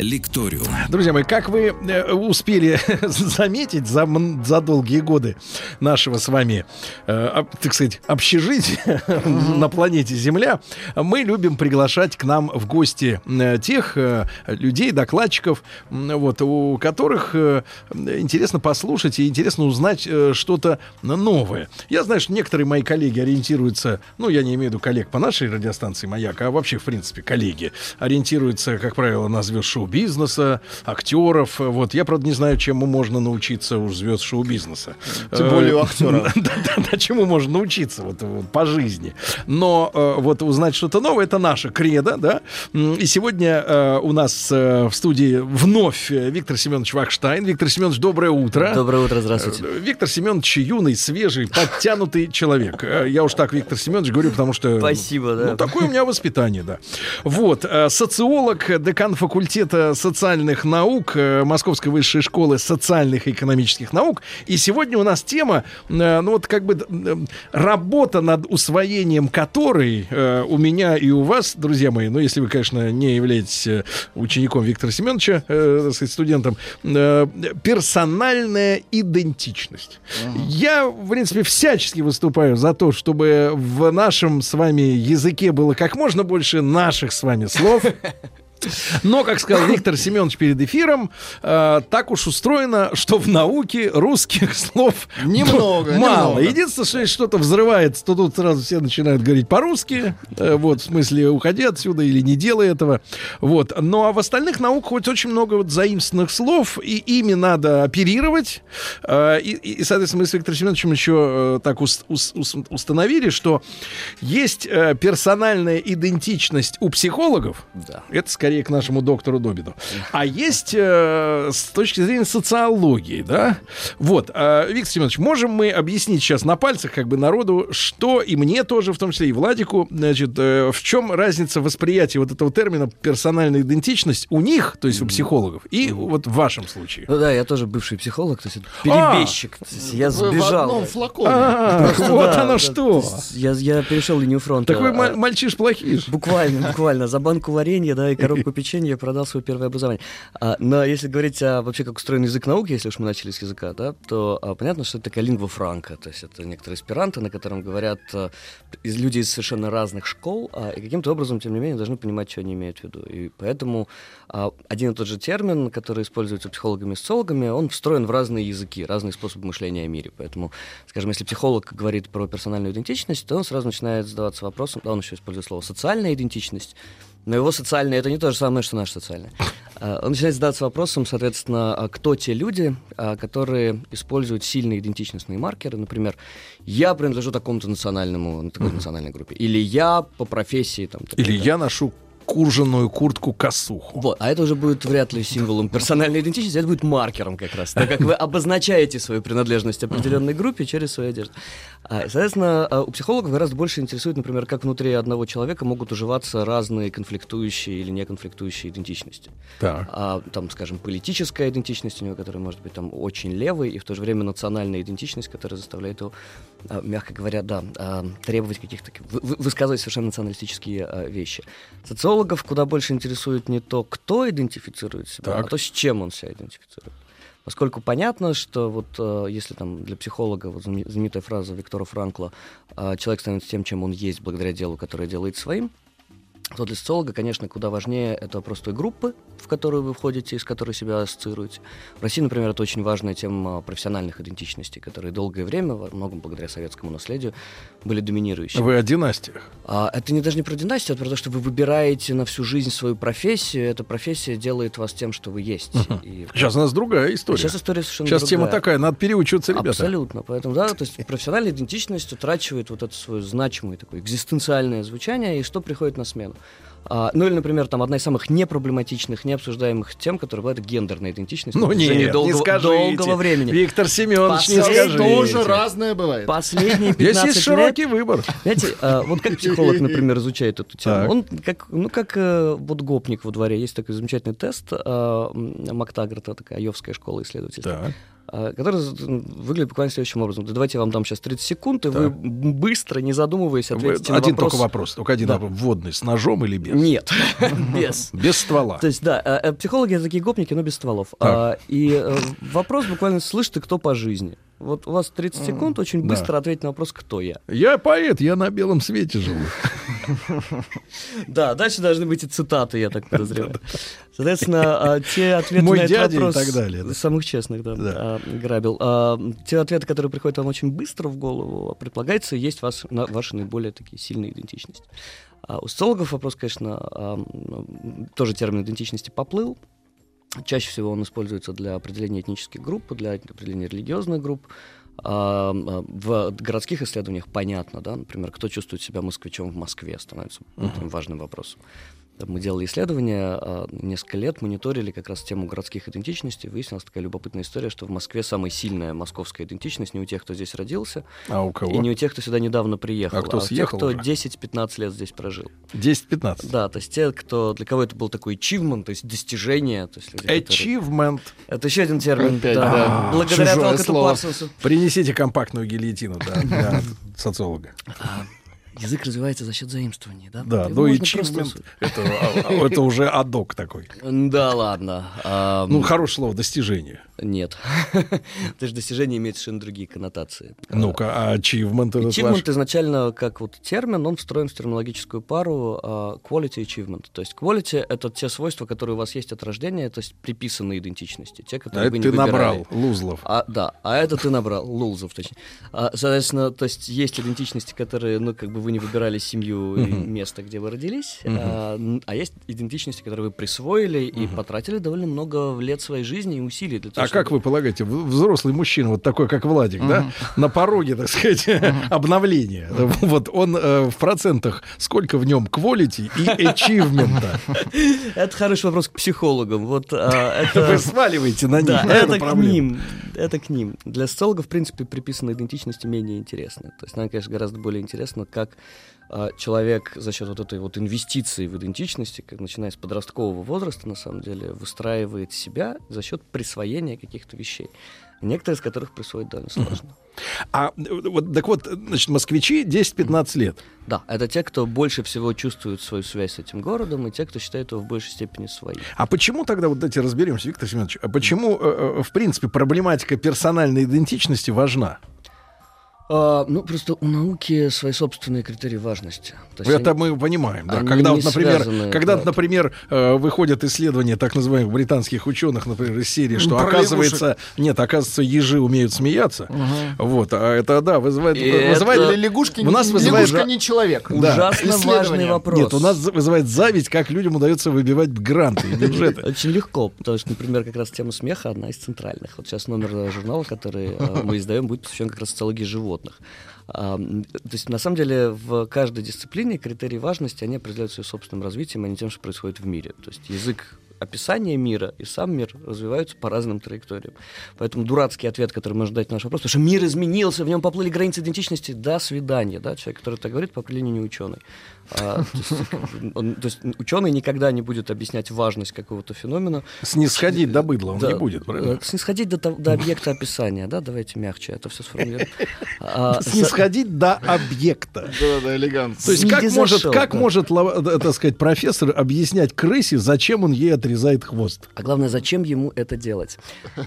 Лекториум. Друзья мои, как вы э, успели заметить за, за долгие годы нашего с вами, э, так сказать, общежития на планете Земля, мы любим приглашать к нам в гости э, тех э, людей, докладчиков, вот, у которых э, интересно послушать и интересно узнать э, что-то новое. Я знаю, что некоторые мои коллеги ориентируются, ну, я не имею в виду коллег по нашей радиостанции «Маяк», а вообще, в принципе, коллеги, ориентируются, как правило, на звезд шоу шоу-бизнеса, актеров. Вот я, правда, не знаю, чему можно научиться у звезд шоу-бизнеса. Тем более у актеров. Да, чему можно научиться вот, по жизни. Но э, вот узнать что-то новое, это наша кредо, да. И сегодня э, у нас э, в студии вновь Виктор Семенович Вахштайн. Виктор Семенович, доброе утро. Доброе утро, здравствуйте. Виктор Семенович юный, свежий, подтянутый человек. Я уж так Виктор Семенович говорю, потому что... Спасибо, да. Ну, такое у меня воспитание, да. Вот, социолог, декан факультета социальных наук э, Московской высшей школы социальных и экономических наук. И сегодня у нас тема, э, ну вот как бы э, работа над усвоением которой у меня и у вас, друзья мои, ну если вы, конечно, не являетесь учеником Виктора Семеновича, э, студентом, персональная идентичность. Uh-huh. Я, в принципе, всячески выступаю за то, чтобы в нашем с вами языке было как можно больше наших с вами слов. Но, как сказал Виктор Семенович перед эфиром, э, так уж устроено, что в науке русских слов немного, мало. Немного. Единственное, что если что-то взрывается, то тут сразу все начинают говорить по-русски. Э, вот, в смысле, уходи отсюда или не делай этого. Вот. Ну, а в остальных науках хоть очень много вот заимственных слов, и ими надо оперировать. Э, и, и, соответственно, мы с Виктором Семеновичем еще э, так ус, ус, ус, установили, что есть э, персональная идентичность у психологов. Да. Это скорее скорее к нашему доктору Добину. А есть э, с точки зрения социологии, да? Вот, э, Виктор Семенович, можем мы объяснить сейчас на пальцах как бы народу, что и мне тоже, в том числе и Владику, значит, э, в чем разница восприятия вот этого термина персональная идентичность у них, то есть у психологов, и вот в вашем случае? Ну да, я тоже бывший психолог, то есть перебежчик. А, есть, я сбежал. В флаконе. А, вот оно что. Я, я перешел линию фронта. Так вы мальчиш плохиш. Буквально, буквально. За банку варенья, да, и коробку коробку печенья продал свое первое образование. А, но если говорить о вообще как устроен язык науки, если уж мы начали с языка, да, то а, понятно, что это такая лингва франка, то есть это некоторые эсперанто, на котором говорят а, из, люди из совершенно разных школ, а, и каким-то образом, тем не менее, должны понимать, что они имеют в виду. И поэтому а, один и тот же термин, который используется психологами и социологами, он встроен в разные языки, разные способы мышления о мире. Поэтому, скажем, если психолог говорит про персональную идентичность, то он сразу начинает задаваться вопросом, да, он еще использует слово социальная идентичность, но его социальное это не то же самое, что наше социальное. А, он начинает задаться вопросом, соответственно, а кто те люди, а, которые используют сильные идентичностные маркеры. Например, я принадлежу такому-то национальному, такой национальной группе. Или я по профессии там. Или я ношу курженную куртку-косуху. Вот, а это уже будет вряд ли символом персональной идентичности, это будет маркером как раз, так как вы обозначаете свою принадлежность определенной группе через свою одежду. А, соответственно, а, у психологов гораздо больше интересует, например, как внутри одного человека могут уживаться разные конфликтующие или неконфликтующие идентичности. Так. А, там, скажем, политическая идентичность у него, которая может быть там очень левой, и в то же время национальная идентичность, которая заставляет его, мягко говоря, да, требовать каких-то, высказывать совершенно националистические вещи. Социологов куда больше интересует не то, кто идентифицирует себя, так. а то, с чем он себя идентифицирует. Поскольку понятно, что вот э, если там для психолога вот знаменитая фраза Виктора Франкла э, «человек становится тем, чем он есть благодаря делу, которое делает своим», то для социолога, конечно, куда важнее это вопрос той группы, в которую вы входите, из которой себя ассоциируете. В России, например, это очень важная тема профессиональных идентичностей, которые долгое время, во многом благодаря советскому наследию, были доминирующими. Вы о династиях? А, это не даже не про династию, это про то, что вы выбираете на всю жизнь свою профессию, эта профессия делает вас тем, что вы есть. Uh-huh. И... Сейчас у нас другая история. Сейчас история совершенно Сейчас другая. тема такая, надо переучиваться, ребята. Абсолютно. Поэтому, да, то есть профессиональная идентичность утрачивает вот это свое значимое такое экзистенциальное звучание, и что приходит на смену? А, ну или, например, там одна из самых непроблематичных, необсуждаемых тем, которая была это гендерная идентичность. Ну нет, долгого, не скажите. долгого времени. Виктор Семенович, не Последний скажите. Тоже разное бывает. Последние Здесь 15 есть лет широкий выбор. знаете, а, вот как психолог, например, изучает эту тему, Так. он как, ну, как э, вот гопник во дворе, есть такой замечательный тест а, Мактаграта, такая айовская школа исследовательская, Так. А, который выглядит буквально следующим образом. Да Давайте я вам дам сейчас 30 секунд, и вы Так. м, быстро, не задумываясь, Вы- ответите на Один вопрос. только вопрос, только один Да. вопрос. Вводный, с ножом или без? Нет, без. Без ствола. То есть, да, э, э, психологи это такие гопники, но без стволов. А, и э, вопрос буквально слышь ты кто по жизни. Вот у вас 30 секунд, очень Да. быстро ответить на вопрос, кто я. Я поэт, я на белом свете живу. Да, дальше должны быть и цитаты, я так подозреваю. Соответственно, а, те ответы Мой на этот дядя и вопрос... так далее, да. Самых честных, да, Да. а, грабил. А, те ответы, которые приходят вам очень быстро в голову, предполагается, есть вас, ваши наиболее такие сильные идентичности. У социологов вопрос, конечно, тоже термин идентичности поплыл. Чаще всего он используется для определения этнических групп, для определения религиозных групп. А, а, В городских исследованиях понятно, да, например, кто чувствует себя москвичом в Москве, становится таким важным вопросом. Мы делали исследования, а, несколько лет мониторили как раз тему городских идентичностей. Выяснилась такая любопытная история, что в Москве самая сильная московская идентичность не у тех, кто здесь родился, А у кого? и не у тех, кто сюда недавно приехал, А кто у тех, съехал кто уже? 10-15 лет здесь прожил. 10-15. Да, то есть те, кто для кого это был такой achievement, то есть достижение. То есть люди, которые- Achievement. Это еще один термин. Опять, да. да. Благодаря слово. Парсонсу. Принесите компактную гильотину да, для социолога. Язык развивается за счет заимствований, да? Да, Его ну и просто- это, а, это уже адок такой. Да ладно. А, Ну, хорошее слово, достижение. Нет. То есть достижение имеет совершенно другие коннотации. Ну-ка, а achievement это Achievement изначально как вот термин, он встроен в терминологическую пару а, quality achievement. То есть quality — это те свойства, которые у вас есть от рождения, то есть приписанные идентичности, те, А которые это вы не ты выбирали. набрал, Лузлов. А, да, а это ты набрал, лулзов, точнее. А, соответственно, то есть есть идентичности, которые, ну, как бы вы не выбирали семью и место, где вы родились, а, а есть идентичности, которые вы присвоили и потратили довольно много лет своей жизни и усилий для того, А как вы полагаете, взрослый мужчина, вот такой, как Владик, да, на пороге, так сказать, обновления, вот он э, в процентах, сколько в нем quality и achievement? Это хороший вопрос к психологам. Вот а, это... Вы сваливаете на них, Да, это к ним. Это к ним. Для социологов, в принципе, приписанная идентичности менее интересна. То есть нам, конечно, гораздо более интересно, как а, человек за счет вот этой вот инвестиции в идентичности, как начиная с подросткового возраста, на самом деле, выстраивает себя за счет присвоения каких-то вещей. Некоторые из которых присвоить довольно сложно. А вот, так вот, значит, москвичи 10-15 лет. Да, это те, кто больше всего чувствует свою связь с этим городом, и те, кто считает его в большей степени своим. А почему тогда, вот давайте разберемся, Виктор Семенович, а почему, э, э, в принципе, проблематика персональной идентичности важна? А, ну, просто у науки свои собственные критерии важности. То есть Это они- мы понимаем, да. Когда, вот, например, связаны, когда, да. например, э, выходят исследования так называемых британских ученых, например, из серии, что Про оказывается, нет, оказывается, ежи умеют смеяться. Вот, а это, да, вызывает, И вызывает это- Или лягушки, у нас вызывает лягушка не человек. Да. Ужасно важный вопрос. Нет, у нас вызывает зависть, как людям удается выбивать гранты и бюджеты. Очень легко, потому что, например, как раз тема смеха одна из центральных. Вот сейчас номер журнала, который э, мы издаем, будет посвящен как раз социологии животных. М, то есть, на самом деле, в каждой дисциплине критерии важности, они определяются ее собственным развитием, а не тем, что происходит в мире. То есть язык описания мира и сам мир развиваются по разным траекториям. Поэтому дурацкий ответ, который можно дать на наш вопрос, потому что мир изменился, в нем поплыли границы идентичности, до свидания. Да? Человек, который так говорит, по определению не ученый. А, то, есть, он- то есть ученый никогда не будет объяснять важность какого-то феномена. Снисходить до быдла он Да, не будет, правильно? э, Снисходить до, до объекта описания, да, давайте мягче это все сформулируем. А, Снисходить до объекта. Да-да, элегантно. То есть как может, зашел, как да. может, лава- э, так сказать, профессор объяснять крысе, зачем он ей отрезает хвост? А главное, зачем ему это делать?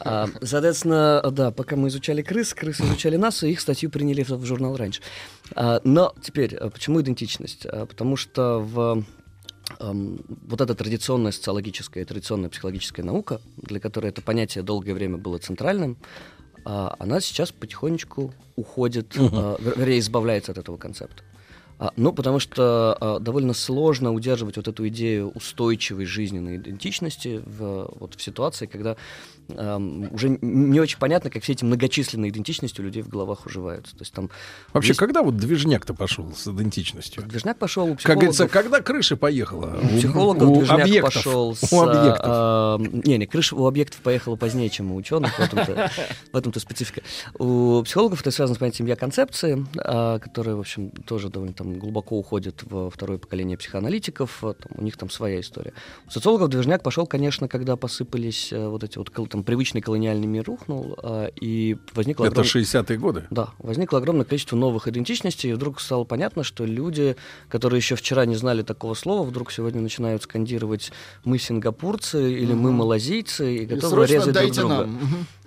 А, соответственно, да, пока мы изучали крыс, крысы изучали нас, и их статью приняли в, журнал раньше. А, но теперь, а, почему идентичность? А, потому что в вот эта традиционная социологическая и традиционная психологическая наука, для которой это понятие долгое время было центральным, а, она сейчас потихонечку уходит, а, вер- вернее, избавляется от этого концепта. А, ну, потому что а, довольно сложно удерживать вот эту идею устойчивой жизненной идентичности в, вот, в ситуации, когда уже не очень понятно, как все эти многочисленные идентичности у людей в головах уживаются. То есть там Вообще, есть- когда вот движняк-то пошел с идентичностью? Движняк пошел у Как говорится, психологов. когда крыша поехала? У психологов у движняк объектов. пошел с... У объектов. а, а, не, не, крыша у объектов поехала позднее, чем у ученых, в этом-то, в этом-то специфика. У психологов это связано с понятием я-концепции, а, которая, в общем, тоже довольно там глубоко уходит во второе поколение психоаналитиков, а, там, у них там своя история. У социологов движняк пошел, конечно, когда посыпались а, вот эти вот там привычный колониальный мир рухнул, а, и возникло Это огромное- 60-е годы. да, возникло огромное количество новых идентичностей, и вдруг стало понятно, что люди, которые еще вчера не знали такого слова, вдруг сегодня начинают скандировать «мы сингапурцы» или «мы малазийцы» и И готовы срочно резать друг друга. нам.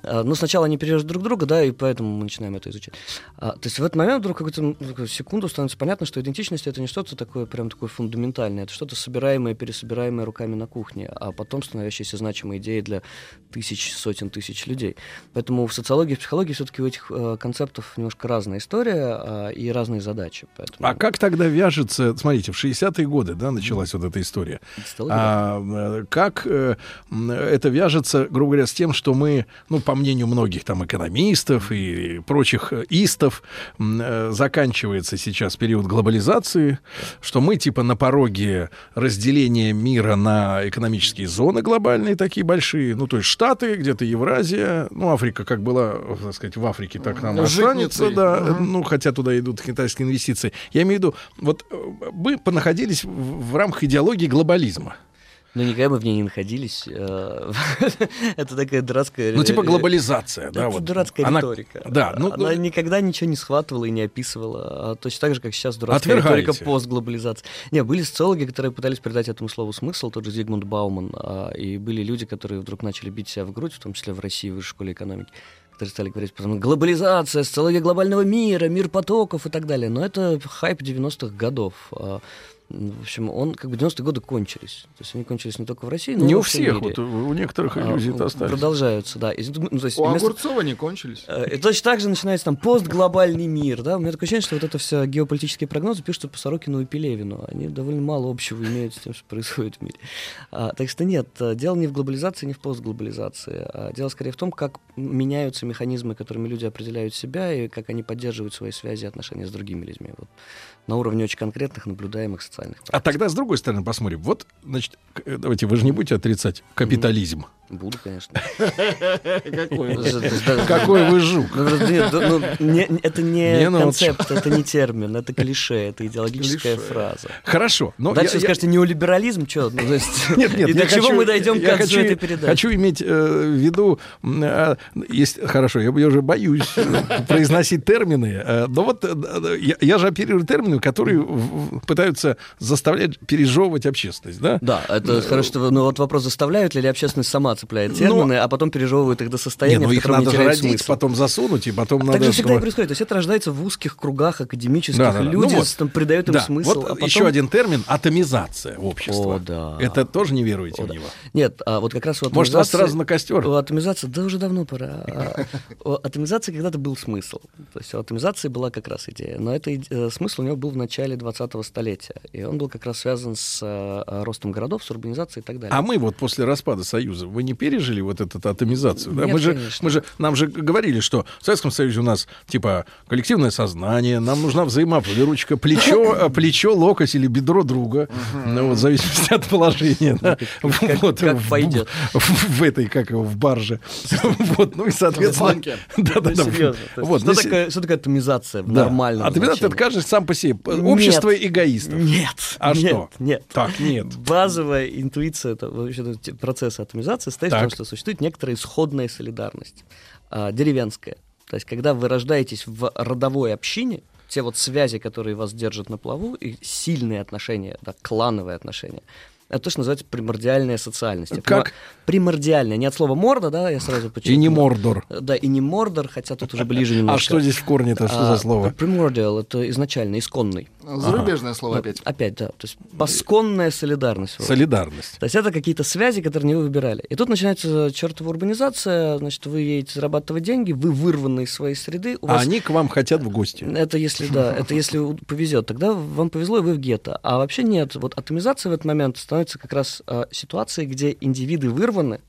А, Ну, сначала они перережут друг друга, да, и поэтому мы начинаем это изучать. А, то есть в этот момент вдруг какую-то секунду становится понятно, что идентичность это не что-то такое прям такое фундаментальное, это что-то собираемое, пересобираемое руками на кухне, а потом становящееся значимой идеей для тысяч, сотен тысяч людей. Поэтому в социологии, в психологии все-таки у этих э, концептов немножко разная история а, и разные задачи. Поэтому А как тогда вяжется, смотрите, в 60-е годы, да, началась вот эта история. А, э, как э, это вяжется, грубо говоря, с тем, что мы, ну, по мнению многих там экономистов и прочих истов, э, заканчивается сейчас период глобализации, что мы типа на пороге разделения мира на экономические зоны глобальные такие большие, ну, то есть Штаты, где-то Евразия, ну, Африка как была, так сказать, в Африке, так нам останется, да, Мгм. ну, хотя туда идут китайские инвестиции. Я имею в виду, вот э, мы понаходились в рамках идеологии глобализма. Но никогда мы в ней не находились. э, Это такая дурацкая... Ну, типа глобализация, да, Это дурацкая риторика. Да, ну, Она ну, никогда ничего не схватывала и не описывала. а Точно так же, как сейчас дурацкая риторика постглобализации. Не, были социологи, которые пытались придать этому слову смысл, тот же Зигмунд Бауман. а, И были люди, которые вдруг начали бить себя в грудь, в том числе в России, в высшей школе экономики которые стали говорить потом глобализация, социология глобального мира, мир потоков и так далее. Но это хайп 90-х годов. А, В общем, он как бы 90-е годы кончились. То есть они кончились не только в России, но и не во у всех, мире. вот у некоторых А, иллюзии ну, остались. Продолжаются, да. И, ну, то есть У вместо- Огурцова не кончились. Э, И точно так же начинается там постглобальный мир, да? У меня такое ощущение, что вот это все геополитические прогнозы пишут по Сорокину и Пелевину. Они довольно мало общего имеют с тем, что происходит в мире. А, так что нет, э, дело не в глобализации, не в постглобализации. А дело скорее в том, как меняются механизмы, которыми люди определяют себя и как они поддерживают свои связи и отношения с другими людьми. Вот. На уровне очень конкретных, наблюдаемых социальных А тогда с другой стороны посмотрим. Вот, значит, э, давайте, вы же не будете отрицать капитализм. Буду, конечно. Какой? Вы жук. Ну, ну, это не Минуточку. концепт, это не термин, это клише, это идеологическая фраза. Хорошо. Дальше скажете неолиберализм, что? Ну, Нет, нет, и до чего мы дойдем к концу хочу, этой передачи? Хочу иметь э, в виду, а, есть, хорошо, я, уже боюсь э, произносить термины, но вот я же оперирую термины, которые в- в- пытаются заставлять пережевывать общественность, да? Да, это хорошо, что, ну вот вопрос, заставляют ли или общественность сама цепляет термины, а потом пережевывают их до состояния, ну в их котором надо не родить, смысл. потом засунуть, и потом А надо... так же всегда и происходит. То есть это рождается в узких кругах академических. Да, да, да. Ну Люди вот. там, придают им Да, смысл. вот а потом- еще один термин — атомизация общества. О, да. Это тоже не веруете О, в да. него? Нет, а вот как раз у Может, вас сразу на костер? У атомизации, да уже давно пора. А, У атомизации когда-то был смысл. То есть у атомизации была как раз идея. Но это иде- смысл у него был в начале 20-го столетия. И он был как раз связан с э, ростом городов, с урбанизацией и так далее. А мы вот после распада Союза, вы не пережили вот эту атомизацию? да? Нет, мы, же, конечно. мы же, нам же говорили, что в Советском Союзе у нас типа коллективное сознание, нам нужна взаимовыручка, плечо, э, плечо, локоть или бедро друга, ну, вот, в зависимости от положения. да. как- Вот, как в- пойдет. В, в этой, как его, в барже. Вот, ну и, соответственно... банке. Да-да-да. Ну, серьезно. То есть Вот, что, ну, такое, что такое атомизация в да. нормальном Атомизация, это каждый сам по себе. Общество Нет. эгоистов. Нет. А нет, что? Нет. Так, нет. Базовая интуиция это, вообще, процесса атомизации состоит в Так. том, что существует некоторая исходная солидарность, а, деревенская. То есть, когда вы рождаетесь в родовой общине, те вот связи, которые вас держат на плаву, и сильные отношения, да, клановые отношения, Это то, что называется примордиальная социальность. Как? понимаю, Примордиальная, не от слова морда, да, я сразу подчеркну. И не Мордор. Да, и не мордор, хотя тут уже ближе немножко. А что здесь в корне-то? Что за А, слово? Primordial — это изначально, исконный. Зарубежное слово опять. Опять, да. То есть посконная солидарность. вроде. Солидарность. То есть это какие-то связи, которые не вы выбирали. И тут начинается чертова урбанизация, значит, вы едете зарабатывать деньги, вы вырваны из своей среды. У А они к вам хотят в гости. Это если, да, это если повезет, тогда вам повезло, и вы в гетто. А вообще нет. Вот атомизация в этот момент становится как раз а, ситуацией, где индивиды вырваны,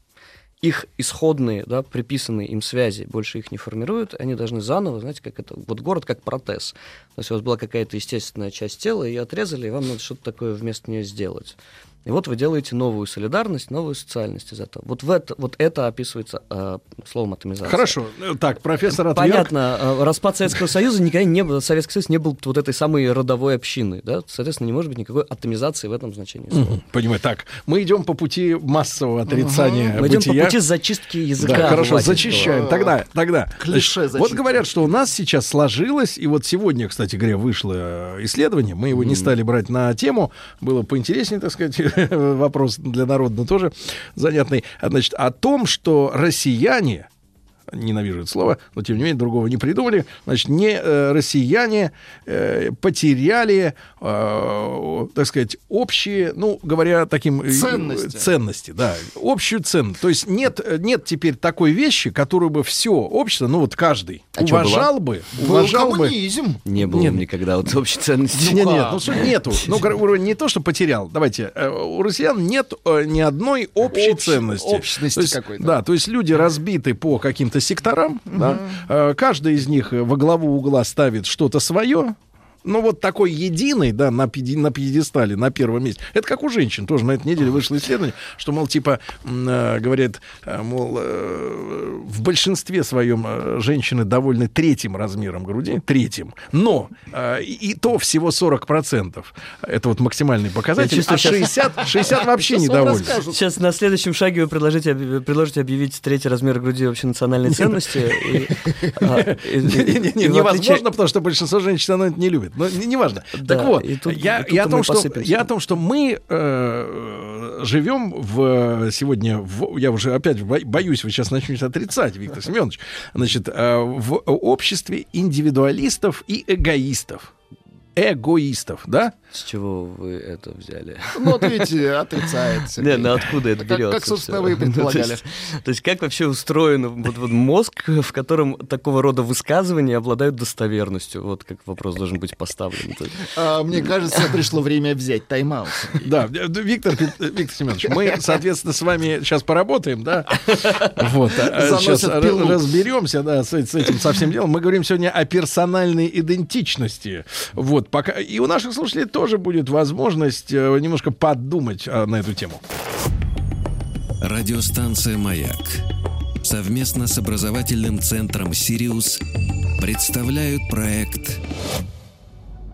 их исходные, да, приписанные им связи больше их не формируют, они должны заново, знаете, как это, вот город как протез. То есть у вас была какая-то естественная часть тела, ее отрезали, и вам надо что-то такое вместо нее сделать. И вот вы делаете новую солидарность, новую социальность из этого. Вот, в это, вот это описывается э, словом атомизация. Хорошо. Э, Так, профессор отверг. Понятно, э, распад Советского Союза никогда не был, Советский Союз не был вот этой самой родовой общины, да, соответственно, не может быть никакой атомизации в этом значении слова. Мгм, Понимаю. Так, мы идем по пути массового отрицания Мы идем по бытия. пути зачистки языка. Да, хорошо, зачищаем. Тогда, тогда. Клише Значит, вот зачистки. говорят, что у нас сейчас сложилось, и вот сегодня, кстати говоря, вышло э, исследование, мы его не стали брать на тему, было поинтереснее, так сказать, вопрос для народа тоже занятный, значит, о том, что россияне, ненавижу это слово, но тем не менее другого не придумали. Значит, не э, россияне э, потеряли, э, так сказать, общие, ну, говоря таким... э, Ценности. Ценности, да. Общую ценность. То есть нет, нет теперь такой вещи, которую бы все общество, ну вот каждый, А уважал бы, Был уважал бы... коммунизм. Не было Нет. никогда вот общей ценности. Нет, нет, ну нету. Ну, уровень не то, что потерял. Давайте, э, у россиян нет э, ни одной общей Общ- ценности. общности какой-то. Да, то есть люди разбиты по каким-то секторам, да. Э, Каждый из них во главу угла ставит что-то свое. Ну, вот такой единый, да, на, педи- на пьедестале, на первом месте. Это как у женщин. Тоже на этой неделе вышло исследование, что, мол, типа, э, говорят, э, мол, э, в большинстве своем э, женщины довольны третьим размером груди, третьим. Но э, и, и то всего 40%. Это вот максимальный показатель. Я чувствую, а щас- 60, 60 вообще недовольны. Сейчас на следующем шаге вы предложите, предложите объять третий размер груди вообще национальной ценности. а, невозможно, потому что большинство женщин оно это не любит. Но не- неважно. Да, так вот, и тут- я, и тут я, о том, что, посыпемся. я о том, что мы э, живем в, сегодня, в, я уже опять бо- боюсь, вы сейчас начнете отрицать, Виктор Семенович, значит, э, в обществе индивидуалистов и эгоистов. Эгоистов, да? С чего вы это взяли? Ну, вот видите, отрицает. Не, ну откуда это Как- берется? как, собственно, вы и предполагали. То есть, то есть как вообще устроен вот, вот мозг, в котором такого рода высказывания обладают достоверностью? Вот как вопрос должен быть поставлен. А, Мне кажется, пришло время взять тайм-аут. Да, Виктор, Виктор Семенович, мы, соответственно, с вами сейчас поработаем, да? Вот, Заносят сейчас пилу. разберемся, да, с, с этим со всем делом. Мы говорим сегодня о персональной идентичности. Вот, пока и у наших слушателей тоже будет возможность э, немножко подумать э, на эту тему. Радиостанция «Маяк» совместно с образовательным центром «Сириус» представляют проект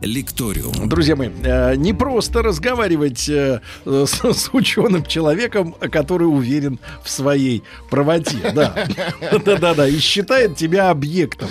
«Лекториум». Друзья мои, э, не просто разговаривать э, с, с ученым человеком, который уверен в своей правоте, да, да, да, да, и считает тебя объектом,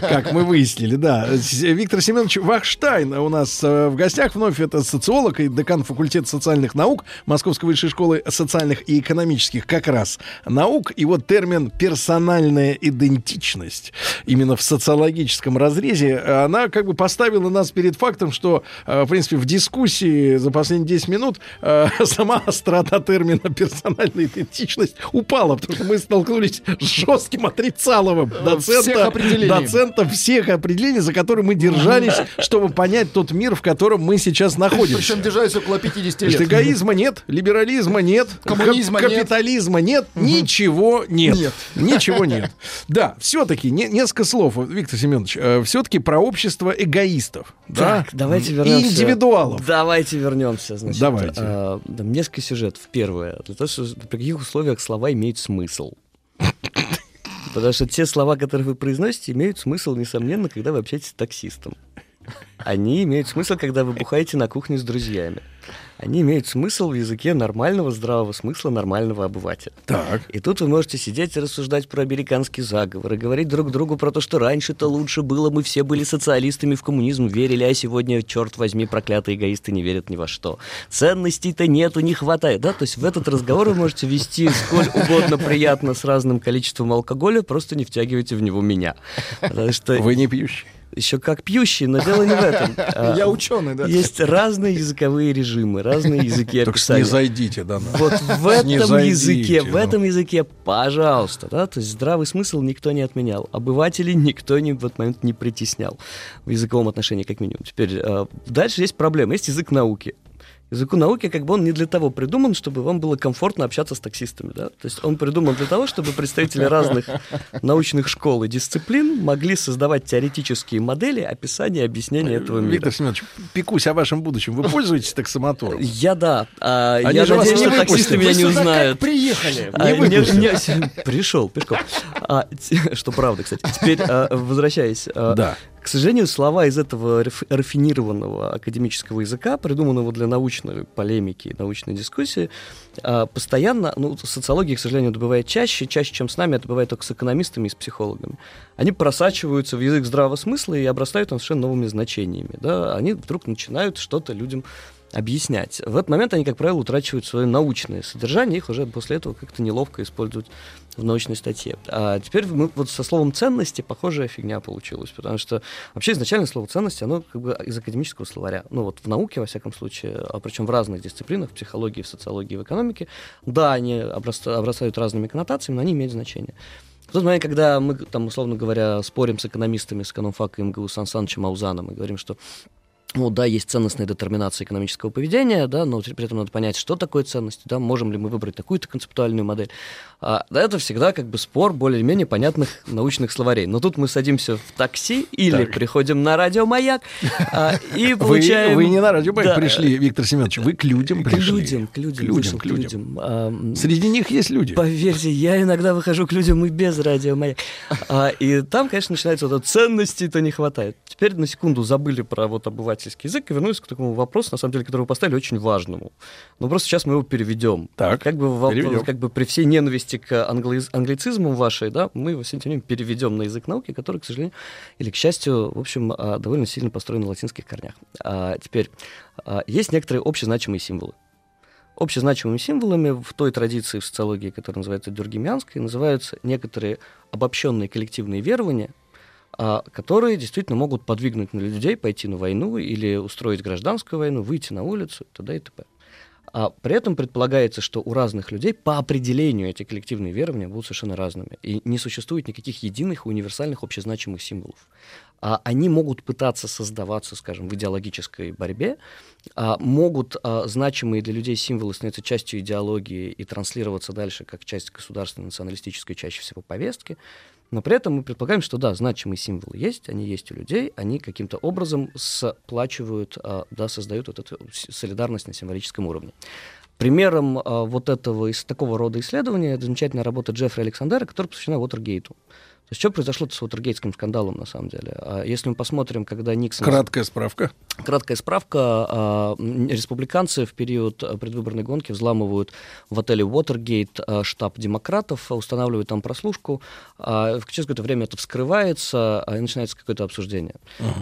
как мы выяснили, да. Виктор Семенович Вахштайн у нас э, в гостях вновь это социолог и декан факультета социальных наук Московской высшей школы социальных и экономических как раз наук. И вот термин персональная идентичность именно в социологическом разрезе, э, она как бы поставила нас перед фактом, что, э, в принципе, в дискуссии за последние 10 минут э, сама острота термина персональная идентичность упала, потому что мы столкнулись с жестким отрицаловым доцента, всех определений. доцента всех определений, за которые мы держались, чтобы понять тот мир, в котором мы сейчас находимся. Причем держались около 50 Значит, лет. эгоизма нет, либерализма нет, Коммунизма кап- нет. капитализма нет, ничего нет. Нет. Ничего нет. Да, все-таки несколько слов, Виктор Семенович, все-таки про общество эгоистов. Да? Так, давайте И вернемся. индивидуалов. Давайте вернемся. Значит, Давайте. а, там несколько сюжетов. Первое. Для того, что при каких условиях слова имеют смысл. Потому что те слова, которые вы произносите, имеют смысл, несомненно, когда вы общаетесь с таксистом. Они имеют смысл, когда вы бухаете на кухне с друзьями. Они имеют смысл в языке нормального здравого смысла нормального обывателя. Так. И тут вы можете сидеть и рассуждать про американский заговор, и говорить друг другу про то, что раньше-то лучше было, мы все были социалистами в коммунизм, верили, а сегодня, черт возьми, проклятые эгоисты не верят ни во что. Ценностей-то нету, не хватает. Да? То есть в этот разговор вы можете вести сколь угодно приятно с разным количеством алкоголя, просто не втягивайте в него меня. Потому что Вы не пьющий. Еще как пьющий, но дело не в этом. А, Я ученый, да? Есть разные языковые режимы, разные языки описания. не зайдите, да. Вот в этом языке, в этом языке, пожалуйста, да, то есть здравый смысл никто не отменял, обывателей никто не, в этот момент не притеснял в языковом отношении, как минимум. Теперь э, дальше есть проблема, есть язык науки. Языку науки, как бы он не для того придуман, чтобы вам было комфортно общаться с таксистами, да. То есть он придуман для того, чтобы представители разных научных школ и дисциплин могли создавать теоретические модели описания и объяснения этого мира. Виктор Семенович, пикусь о вашем будущем. Вы пользуетесь таксомотором? Я да. А, Они я же вас надеюсь, не что таксисты меня не узнают. приехали? А, Не не- пришел пешком. А, что правда, кстати. Теперь, а, возвращаясь. а, Да. К сожалению, слова из этого раф- рафинированного академического языка, придуманного для научной полемики научной дискуссии, а, постоянно, ну, социология, к сожалению, это бывает чаще, чаще, чем с нами, это бывает только с экономистами и с психологами. Они просачиваются в язык здравого смысла и обрастают там совершенно новыми значениями. Да? Они вдруг начинают что-то людям объяснять. В этот момент они, как правило, утрачивают свое научное содержание, их уже после этого как-то неловко используют в научной статье. А теперь мы вот со словом ценности похожая фигня получилась, потому что вообще изначально слово ценности, оно как бы из академического словаря. Ну вот в науке, во всяком случае, а причем в разных дисциплинах, в психологии, в социологии, в экономике, да, они обраста- обрастают разными коннотациями, но они имеют значение. В тот момент, когда мы, там, условно говоря, спорим с экономистами, с экономфака МГУ Сан Санычем Аузаном и говорим, что ну да, есть ценностная детерминация экономического поведения, да, но при этом надо понять, что такое ценности, да, можем ли мы выбрать такую-то концептуальную модель. А, да, это всегда как бы спор более-менее понятных научных словарей. Но тут мы садимся в такси или Так. приходим на радио «Маяк» а, и Вы, получаем... вы не на радио Да, пришли, Виктор Семенович, вы к людям К пришли. людям, к людям, К людям, вышел к людям. А, Среди них есть люди. Поверьте, я иногда выхожу к людям и без радио «Маяк». А, и там, конечно, начинается вот это ценностей-то не хватает. Теперь на секунду забыли про вот обывательский язык и вернулись к такому вопросу, на самом деле, который вы поставили, очень важному. Но просто сейчас мы его переведем. Так, Как бы, переведем. как бы при всей ненависти к англоиз- англицизмам вашей, да, мы его тем не менее переведем на язык науки, который, к сожалению, или к счастью, в общем, а, довольно сильно построен на латинских корнях. А, теперь, а, есть некоторые общезначимые символы. Общезначимыми символами в той традиции в социологии, которая называется дюргемианской, называются некоторые обобщенные коллективные верования, которые действительно могут подвигнуть на людей пойти на войну или устроить гражданскую войну, выйти на улицу и т.д. и т.п. А при этом предполагается, что у разных людей по определению эти коллективные верования будут совершенно разными. И не существует никаких единых универсальных общезначимых символов. А они могут пытаться создаваться, скажем, в идеологической борьбе, а могут а, значимые для людей символы становиться частью идеологии и транслироваться дальше как часть государственной националистической чаще всего повестки. Но при этом мы предполагаем, что да, значимые символы есть, они есть у людей, они каким-то образом сплачивают, а, да, создают вот эту солидарность на символическом уровне. Примером а, вот этого из такого рода исследования замечательная работа Джеффри Александера, которая посвящена Уотергейту. То есть что произошло с Уотергейтским скандалом на самом деле? А Если мы посмотрим, когда Никсон... Краткая справка. Краткая справка. а, Республиканцы в период предвыборной гонки взламывают в отеле Уотергейт а, штаб демократов, устанавливают там прослушку. Через какое-то время это вскрывается, и начинается какое-то обсуждение.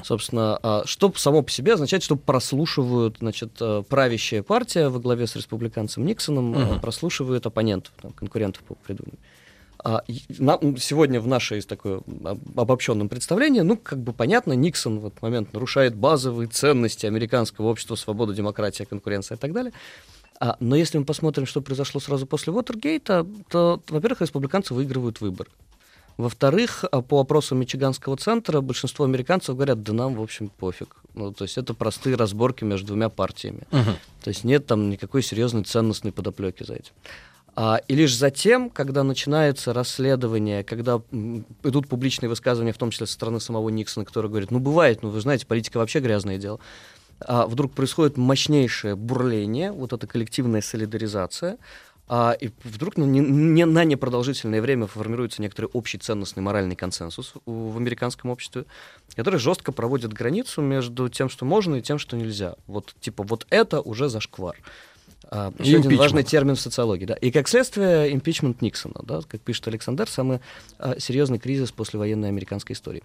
Собственно, а, что само по себе означает, что прослушивают, значит, правящая партия во главе с республиканцем Никсоном, а, прослушивают оппонентов, там, конкурентов по предвыборной. А, сегодня в нашей такой об- обобщенном представлении, ну, как бы понятно, Никсон в этот момент нарушает базовые ценности американского общества, свобода, демократия, конкуренция и так далее. А, но если мы посмотрим, что произошло сразу после Уотергейта, то, во-первых, республиканцы выигрывают выборы. Во-вторых, а, по опросам Мичиганского центра большинство американцев говорят, да нам, в общем, пофиг. Ну, то есть это простые разборки между двумя партиями. То есть нет там никакой серьезной ценностной подоплеки за этим. А, и лишь затем, когда начинается расследование, когда идут публичные высказывания, в том числе со стороны самого Никсона, который говорит, ну бывает, ну вы знаете, политика вообще грязное дело, а вдруг происходит мощнейшее бурление, вот эта коллективная солидаризация, а, и вдруг ну, не, не на непродолжительное время формируется некоторый общий ценностный моральный консенсус в, в американском обществе, который жестко проводит границу между тем, что можно, и тем, что нельзя. Вот типа вот это уже зашквар. А, еще один важный термин в социологии. Да. И как следствие импичмент Никсона, да, как пишет Александр, самый а, серьезный кризис послевоенной американской истории.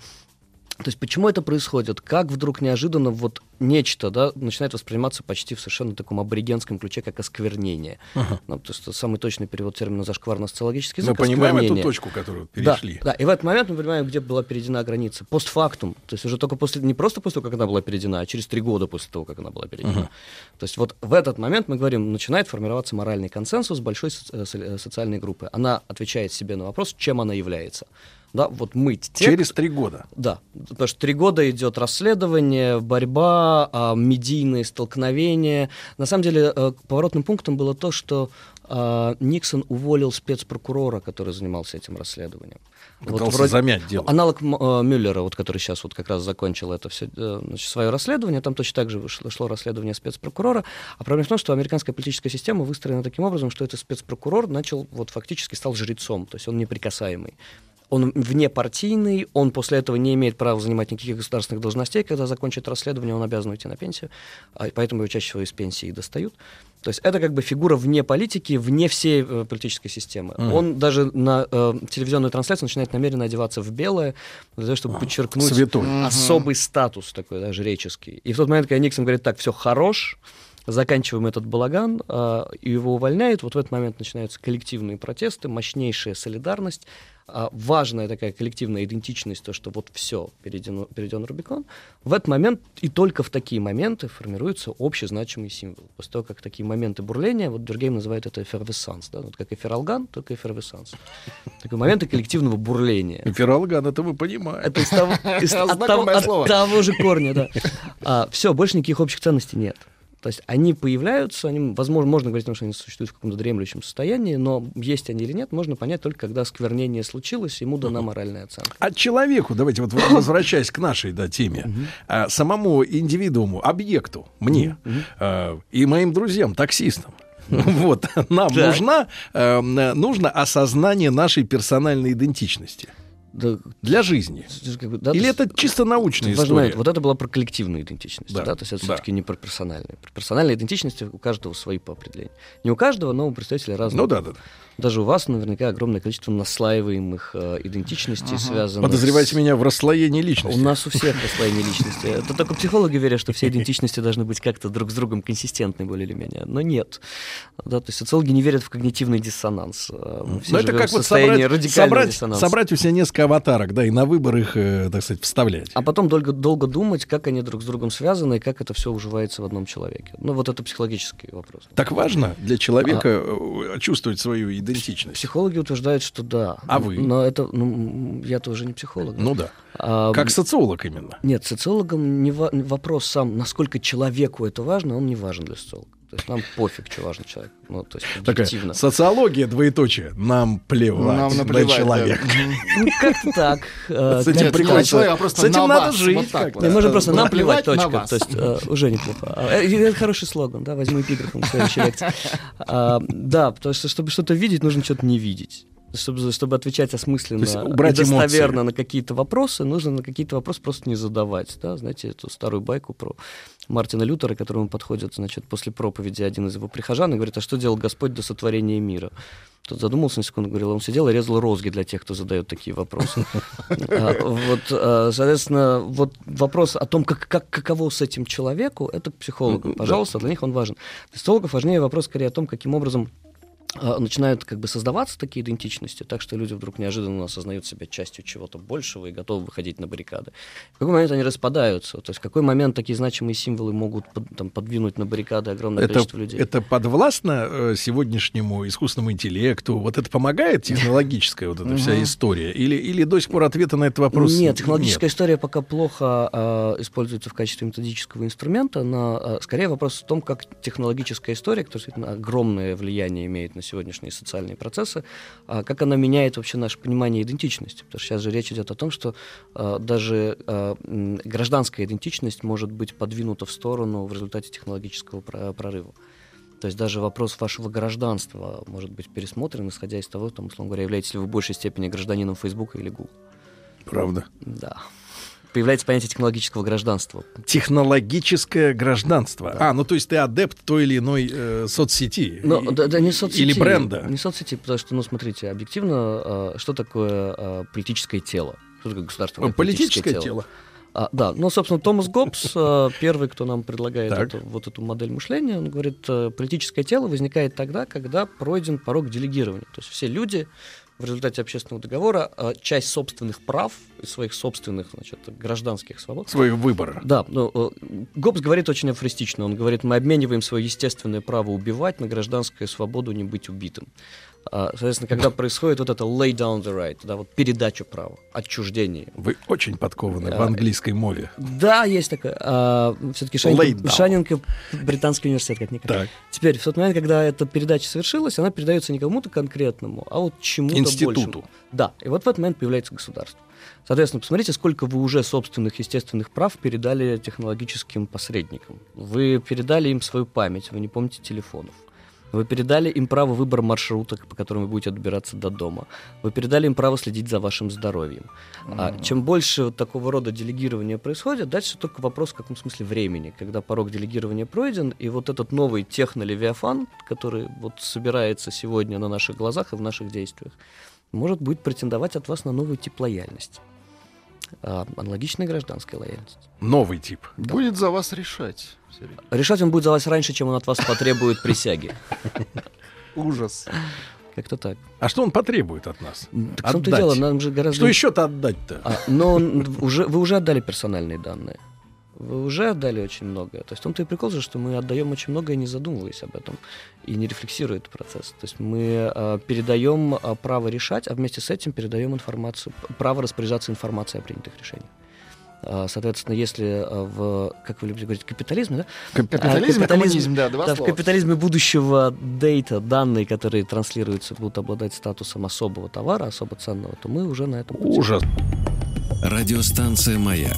То есть почему это происходит? Как вдруг неожиданно вот нечто да, начинает восприниматься почти в совершенно таком аборигенском ключе, как осквернение? Ага. Ну, то есть самый точный перевод термина зашкварно-социологический язык. Мы понимаем эту точку, которую перешли. Да, да, и в этот момент мы понимаем, где была перейдена граница. Постфактум. То есть уже только после, не просто после того, как она была перейдена, а через три года после того, как она была перейдена. Ага. То есть вот в этот момент мы говорим, начинает формироваться моральный консенсус большой э, э, социальной группы. Она отвечает себе на вопрос, чем она является да, вот мыть текст. Через три года. Да, потому что три года идет расследование, борьба, а, медийные столкновения. На самом деле э, поворотным пунктом было то, что а, Никсон уволил спецпрокурора, который занимался этим расследованием. Пытался вот вроде, замять дело. Аналог э, Мюллера, вот, который сейчас вот как раз закончил это все э, значит, свое расследование, там точно так же шло, шло расследование спецпрокурора. А проблема в том, что американская политическая система выстроена таким образом, что этот спецпрокурор начал, вот фактически стал жрецом, то есть он неприкасаемый он внепартийный, он после этого не имеет права занимать никаких государственных должностей, когда закончит расследование, он обязан уйти на пенсию, а поэтому его чаще всего из пенсии достают. То есть это как бы фигура вне политики, вне всей э, политической системы. Mm. Он даже на э, телевизионную трансляцию начинает намеренно одеваться в белое, для того, чтобы подчеркнуть Святой. особый mm-hmm. статус такой, да, жреческий. И в тот момент, когда Никсон говорит, так, все хорош, заканчиваем этот балаган, э, и его увольняют, вот в этот момент начинаются коллективные протесты, мощнейшая солидарность, важная такая коллективная идентичность, то, что вот все, перейден, перейден Рубикон, в этот момент и только в такие моменты формируется общезначимый символ. После того, как такие моменты бурления, вот Дюргейм называет это эфервесанс, да, вот как эфиралган, только эфервесанс. Такие моменты коллективного бурления. Эфиралган, это вы понимаете. Это из того, из, от, того, от того же корня, да. А, все, больше никаких общих ценностей нет. То есть они появляются, они, возможно, можно говорить о том, что они существуют в каком-то дремлющем состоянии, но есть они или нет, можно понять только когда сквернение случилось, ему дана моральная оценка. А человеку, давайте вот возвращаясь к нашей да, теме, а, самому индивидууму, объекту, мне а, и моим друзьям, таксистам, вот, нам нужна, э, нужно осознание нашей персональной идентичности. Да, для жизни. Да, Или это чисто научная история? Момент. Вот это было про коллективную идентичность. Да, да? То есть это да. все-таки не про персональную. Про персональную идентичность у каждого свои по определению. Не у каждого, но у представителей разных. Ну да, да. Даже у вас наверняка огромное количество наслаиваемых э, идентичностей ага. связанных Подозревайте с... меня в расслоении личности. У нас у всех расслоение личности. Это только психологи верят, что все идентичности должны быть как-то друг с другом консистентны более или менее. Но нет. Да, то есть социологи не верят в когнитивный диссонанс. Э, мы все Но это как вот собрать, собрать, собрать у себя несколько аватарок, да, и на выбор их, э, так сказать, вставлять. А потом долго, долго думать, как они друг с другом связаны, и как это все уживается в одном человеке. Ну вот это психологический вопрос. Так важно для человека а... чувствовать свою идентичность? Психологи утверждают, что да. А вы? Но это, ну, я тоже не психолог. Ну да. А, как социолог именно? Нет, социологам не во- вопрос сам, насколько человеку это важно, он не важен для социолога. То есть нам пофиг, что важно человек. Ну, то есть Такая социология, двоеточие. Нам плевать нам наплевать, на человека. Ну, как-то так. С этим приходится. А с этим надо жить. Можем просто нам плевать, точка. То есть э, уже неплохо. А, э, это хороший слоган, да, возьму эпиграф на следующей лекции. А, да, потому что, чтобы что-то видеть, нужно что-то не видеть чтобы, чтобы отвечать осмысленно и достоверно эмоции. на какие-то вопросы, нужно на какие-то вопросы просто не задавать. Да? Знаете эту старую байку про Мартина Лютера, к которому подходит значит, после проповеди один из его прихожан и говорит, а что делал Господь до сотворения мира? Тот задумался на секунду, говорил, он сидел и резал розги для тех, кто задает такие вопросы. А, вот, а, соответственно, вот вопрос о том, как, как, каково с этим человеку, это психологам, пожалуйста, для них он важен. Для психологов важнее вопрос скорее о том, каким образом начинают как бы создаваться такие идентичности, так что люди вдруг неожиданно осознают себя частью чего-то большего и готовы выходить на баррикады. В какой момент они распадаются? То есть в какой момент такие значимые символы могут под, там, подвинуть на баррикады огромное это, количество людей? Это подвластно э, сегодняшнему искусственному интеллекту? Вот это помогает технологическая вот эта вся история? Или, или до сих пор ответа на этот вопрос нет? технологическая история пока плохо э, используется в качестве методического инструмента, но э, скорее вопрос в том, как технологическая история, которая огромное влияние имеет на сегодняшние социальные процессы, а как она меняет вообще наше понимание идентичности. Потому что сейчас же речь идет о том, что а, даже а, гражданская идентичность может быть подвинута в сторону в результате технологического прорыва. То есть даже вопрос вашего гражданства может быть пересмотрен, исходя из того, там, условно говоря, являетесь ли вы в большей степени гражданином Фейсбука или Google. Правда. Да. Появляется понятие технологического гражданства. Технологическое гражданство. А, ну то есть ты адепт той или иной э, соцсети. Ну, И- да, да, не соцсети. Или бренда. Не соцсети, потому что, ну, смотрите, объективно, э, что такое э, политическое тело? Что такое государственное Политическое тело. А, да, ну, собственно, Томас Гоббс, э, первый, кто нам предлагает эту- вот эту модель мышления, он говорит, э, политическое тело возникает тогда, когда пройден порог делегирования. То есть все люди в результате общественного договора э, часть собственных прав и своих собственных значит, гражданских свобод Своего выбора. да, но э, Гоббс говорит очень афористично. Он говорит, мы обмениваем свое естественное право убивать на гражданскую свободу не быть убитым. А, соответственно, когда происходит вот это lay down the right, да, вот передача права, отчуждение. Вы очень подкованы в А, английской мове. Да, есть такое. все-таки Lay Шанин, down. Шанинка, британский университет, как никак. Так. Теперь, в тот момент, когда эта передача совершилась, она передается не кому-то конкретному, а вот чему-то Институту. большему. Да, и вот в этот момент появляется государство. Соответственно, посмотрите, сколько вы уже собственных естественных прав передали технологическим посредникам. Вы передали им свою память, вы не помните телефонов. Вы передали им право выбора маршрута, по которым вы будете добираться до дома. Вы передали им право следить за вашим здоровьем. А чем больше вот такого рода делегирования происходит, дальше только вопрос в каком смысле времени, когда порог делегирования пройден, и вот этот новый технолевиафан, который вот собирается сегодня на наших глазах и в наших действиях, может будет претендовать от вас на новый тип лояльности. А, аналогичная гражданская лояльность. Новый тип. Будет за вас решать. Решать он будет за вас раньше, чем он от вас потребует присяги. Ужас. Как-то так. А что он потребует от нас? Так в том-то дело, нам же гораздо... Что еще-то отдать-то? А, но он уже, вы уже отдали персональные данные. Вы уже отдали очень многое. То есть в том-то и прикол же, что мы отдаем очень многое, не задумываясь об этом и не рефлексируя этот процесс. То есть мы а, передаем а, право решать, а вместе с этим передаем информацию, право распоряжаться информацией о принятых решениях. А, Соответственно, если а, в, как вы любите говорить, капитализме, да? Капитализм, А, коммунизм, да, два Да, в слова. капитализме будущего дейта, данные, которые транслируются, будут обладать статусом особого товара, особо ценного, то мы уже на этом пути. Ужас. Радиостанция «Маяк»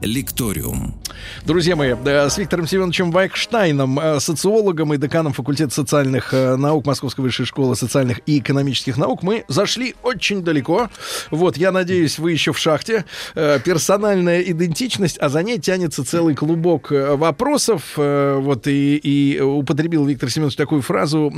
«Лекториум». Друзья мои, э, с Виктором Семеновичем Вайкштайном, э, социологом и деканом факультета социальных э, наук Московской высшей школы социальных и экономических наук, мы зашли очень далеко. Вот, я надеюсь, вы еще в шахте. Персональная идентичность, а за ней тянется целый клубок вопросов. Вот, и, и употребил Виктор Семенович такую фразу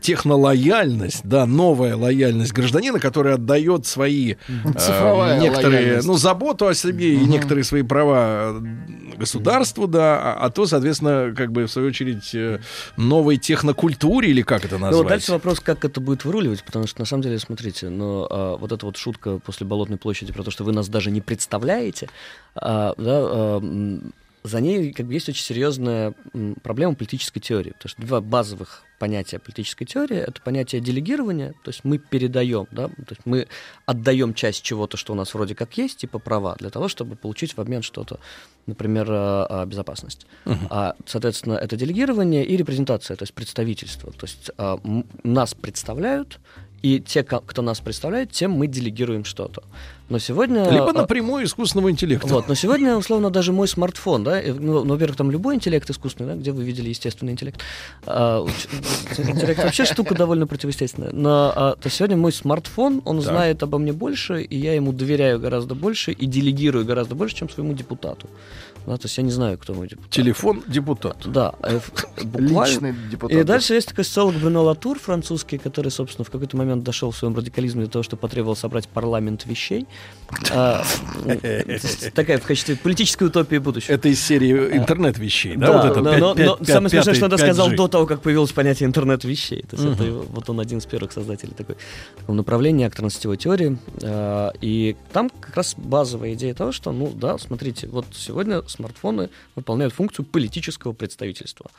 технолояльность, да, новая лояльность гражданина, который отдает свои Цифровая некоторые, лояльность. ну, заботу о себе и некоторые свои права э, государству, да, а, а то, соответственно, как бы в свою очередь э, новой технокультуре или как это Ну, назвать? вот дальше вопрос, как это будет выруливать, потому что, на самом деле, смотрите, ну, а, вот эта вот шутка после Болотной площади про то, что вы нас даже не представляете, а, да, а, за ней как бы есть очень серьезная проблема политической теории, потому что два базовых понятия политической теории — это понятие делегирования, то есть мы передаем, да, то есть мы отдаем часть чего-то, что у нас вроде как есть, типа права, для того, чтобы получить в обмен что-то, например, а, безопасность. А, соответственно, это делегирование и репрезентация, то есть представительство. То есть а, нас представляют, и те, кто нас представляет, тем мы делегируем что-то. Но сегодня... Либо а, напрямую искусственного интеллекта. вот, но сегодня, условно, даже мой смартфон, да, ну, ну, во-первых, там любой интеллект искусственный, да, где вы видели естественный интеллект. А, интеллект вообще штука довольно противоестественная. Но а, то сегодня мой смартфон, он Так. знает обо мне больше, и я ему доверяю гораздо больше и делегирую гораздо больше, чем своему депутату. Да, то есть я не знаю, кто мой депутат. Телефон депутата. Да, э, буквально. Личный депутат. И дальше есть такой социолог Бруно Латур, французский, который, собственно, в какой-то момент дошел в своем радикализме до того, что потребовал собрать парламент вещей. А, Такая в качестве политической утопии будущего. Это из серии интернет-вещей, да? Но, самое смешное, что он сказал 5G. до того, как появилось понятие интернет-вещей. Вот он один из первых создателей такой, направления акторно-сетевой теории. А, И там как раз базовая идея того, что, ну да, смотрите, вот сегодня смартфоны выполняют функцию политического представительства.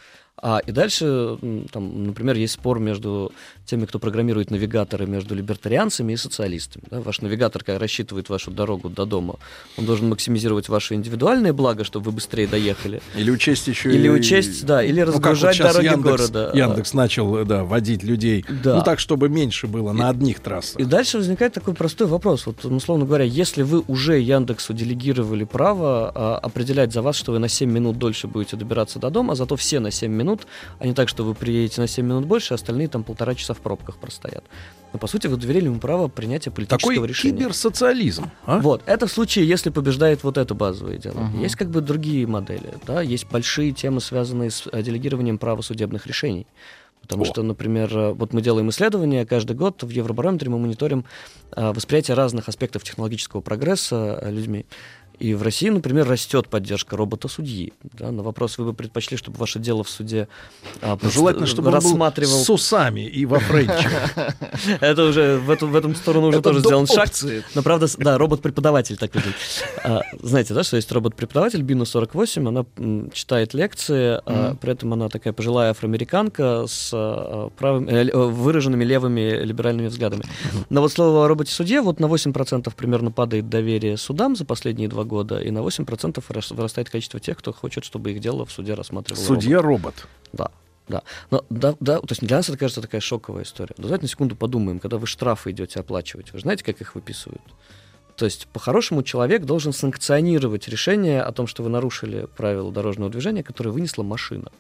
А, и дальше, там, например, есть спор между теми, кто программирует навигаторы, между либертарианцами и социалистами. да. Ваш навигатор, когда рассчитывает вашу дорогу до дома, он должен максимизировать ваше индивидуальное благо, чтобы вы быстрее доехали. Или учесть еще... Или и- учесть, да, или Ну, вот разгружать щас дороги Яндекс, города. Яндекс начал, э, да, водить людей, Да. ну так, чтобы меньше было на одних трассах. И дальше возникает такой простой вопрос. Вот, ну, условно говоря, если вы уже Яндексу делегировали право а, определять за вас, что вы на 7 минут дольше будете добираться до дома, зато все на 7 минут, а не так, что вы приедете на 7 минут больше, а остальные там полтора часа в пробках простоят. Но, по сути, вы доверили ему право принятия политического Такой решения. киберсоциализм. а? Вот, это в случае, если побеждает вот это базовое дело. Мгм. Есть как бы другие модели, да, есть большие темы, связанные с э, делегированием права судебных решений. Потому О. что, например, э, вот мы делаем исследования каждый год в Евробарометре, мы мониторим э, восприятие разных аспектов технологического прогресса людьми. И в России, например, растет поддержка робота-судьи. Да, на вопрос, вы бы предпочли, чтобы ваше дело в суде а, Ну, желательно, чтобы он был рассматривал... с усами и во френче. Это уже в эту, в эту сторону уже тоже сделан шаг. Но правда, да, робот-преподаватель так выглядит. А, знаете, да, что есть робот-преподаватель Бина 48, она читает лекции, а, при этом она такая пожилая афроамериканка с а, правым- э, выраженными левыми либеральными взглядами. Но вот слово о роботе-судье, вот на 8% примерно падает доверие судам за последние два года, и на 8% рас- вырастает количество тех, кто хочет, чтобы их дело в суде рассматривал робот. Судья-робот. Да, да. Но да, да, то есть для нас это кажется такая шоковая история. Но давайте на секунду подумаем, когда вы штрафы идете оплачивать, вы знаете, как их выписывают? То есть, по-хорошему, человек должен санкционировать решение о том, что вы нарушили правила дорожного движения, которое вынесла машина.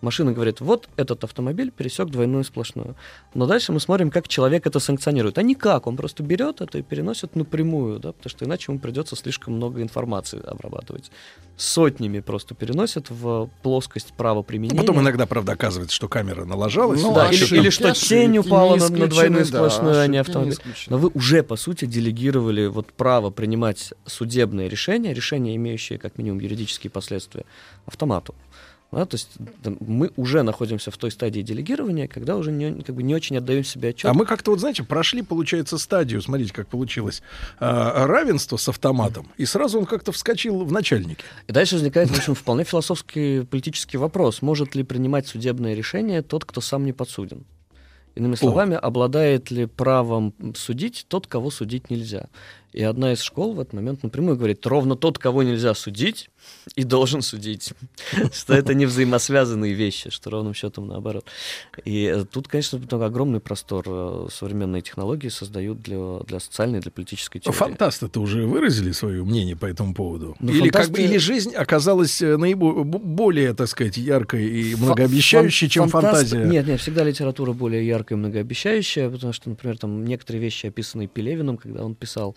Машина говорит, вот этот автомобиль пересек двойную сплошную. Но дальше мы смотрим, как человек это санкционирует. А никак, он просто берет это и переносит напрямую, да, потому что иначе ему придется слишком много информации обрабатывать. Сотнями просто переносит в плоскость правоприменения. Ну, Потом иногда, правда, оказывается, что камера налажалась. Ну, Да, или, или что тень упала не на, на двойную да, сплошную, а не не автомобиль. исключены. Но вы уже, по сути, делегировали вот право принимать судебные решения, решения, имеющие как минимум юридические последствия, автомату. Да, то есть там, мы уже находимся в той стадии делегирования, когда уже не, как бы не очень отдаем себе отчет. А мы как-то, вот знаете, прошли, получается, стадию, смотрите, как получилось, а, равенство с автоматом, и сразу он как-то вскочил в начальнике. И дальше возникает, в общем, вполне философский политический вопрос. Может ли принимать судебное решение тот, кто сам не подсуден? Иными словами, обладает ли правом судить тот, кого судить нельзя? И одна из школ в этот момент напрямую говорит, ровно тот, кого нельзя судить, и должен судить. Что это не взаимосвязанные вещи, что ровным счетом наоборот. И тут, конечно, огромный простор э, современные технологии создают для, для социальной, для политической теории. Фантасты-то уже выразили свое мнение по этому поводу. Ну, или, как бы, фантасты- или жизнь оказалась э, наибо- б- более, так сказать, яркой и многообещающей, Фан- чем фантаст- фантазия. Нет, нет, всегда литература более яркая и многообещающая, потому что, например, там некоторые вещи, описанные Пелевиным, когда он писал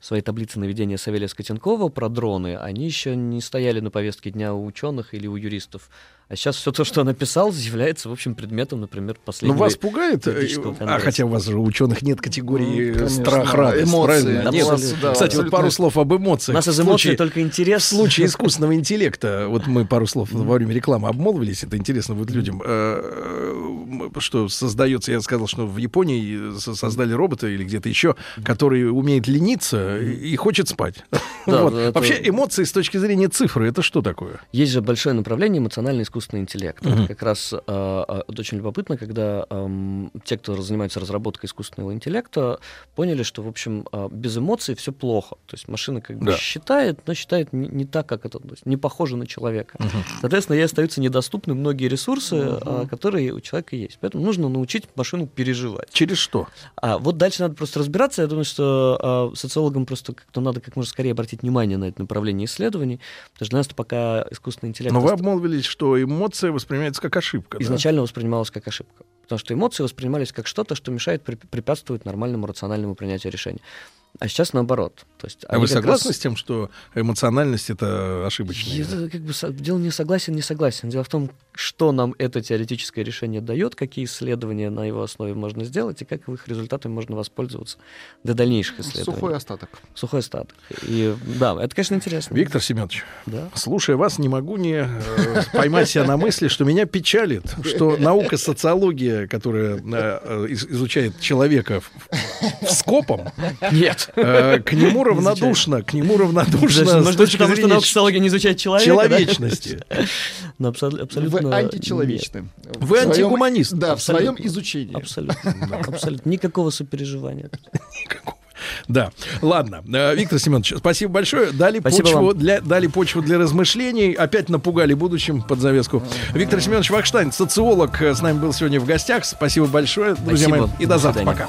свои таблицы наведения Савелия Скотенкова про дроны, они еще не стояли на повестке дня у ученых или у юристов. А сейчас все то, что он написал, является, в общем, предметом, например, Ну, последнего... вас пугает, э, а хотя у вас же у ученых нет категории Ну, конечно, страх, радость, эмоции. правильно? Нет. Абсолютно. Да, Кстати, вот абсолютно. пару слов об У эмоциях. нас из эмоций случае- только интерес. В случае искусственного интеллекта, вот мы пару слов во время рекламы обмолвились, это интересно будет людям, э, э, что создается, я сказал, что в Японии со- создали робота или где-то еще, который умеет лениться и хочет спать. Да, Вот. это- Вообще эмоции с точки зрения цифры, это что такое? Есть же большое направление эмоциональный искусственный интеллект. Это как раз э, э, очень любопытно, когда эм, те, кто занимается разработкой искусственного интеллекта, поняли, что, в общем, э, без эмоций все плохо. То есть машина как бы Да. считает, но считает не, не так, как это, то есть не похоже на человека. Соответственно, ей остаются недоступны многие ресурсы, э, которые у человека есть. Поэтому нужно научить машину переживать. Через что? А вот дальше надо просто разбираться. Я думаю, что э, социологам просто как-то надо как можно скорее обратить внимание на это направление исследований, потому что для нас пока искусственный интеллект Но вы обмолвились, что эмоция воспринимается как ошибка. да? изначально воспринималось как ошибка. Потому что эмоции воспринимались как что-то, что мешает преп- препятствует нормальному рациональному принятию решения. А сейчас наоборот. То есть А вы согласны раз- с тем, что эмоциональность это ошибочная? Я, как бы дело не согласен, не согласен. Дело в том, что нам это теоретическое решение дает, какие исследования на его основе можно сделать и как их результатами можно воспользоваться для дальнейших исследований. Сухой остаток. Сухой остаток. И да, это, конечно, интересно. Виктор Семенович, Да. слушая вас, не могу не э, поймать себя на мысли, что меня печалит, что наука социология, которая э, э, из- изучает человека в- в скопом, Нет. Э, К нему равнодушно, к нему равнодушно с точки потому что зрения наука социология не изучает человека, человечности. Ну, абсол- абсолютно... Вы античеловечны. Вы антигуманист. Да, в своем изучении. Абсолютно. Абсолютно. Никакого сопереживания. Да, ладно. Э, Виктор Семенович, спасибо большое. Дали Спасибо почву вам. для дали почву для размышлений. Опять напугали будущим под завеску. Виктор Семенович Вахштайн, социолог, э, с нами был сегодня в гостях. Спасибо большое, друзья Спасибо. мои. И до До завтра. Пока.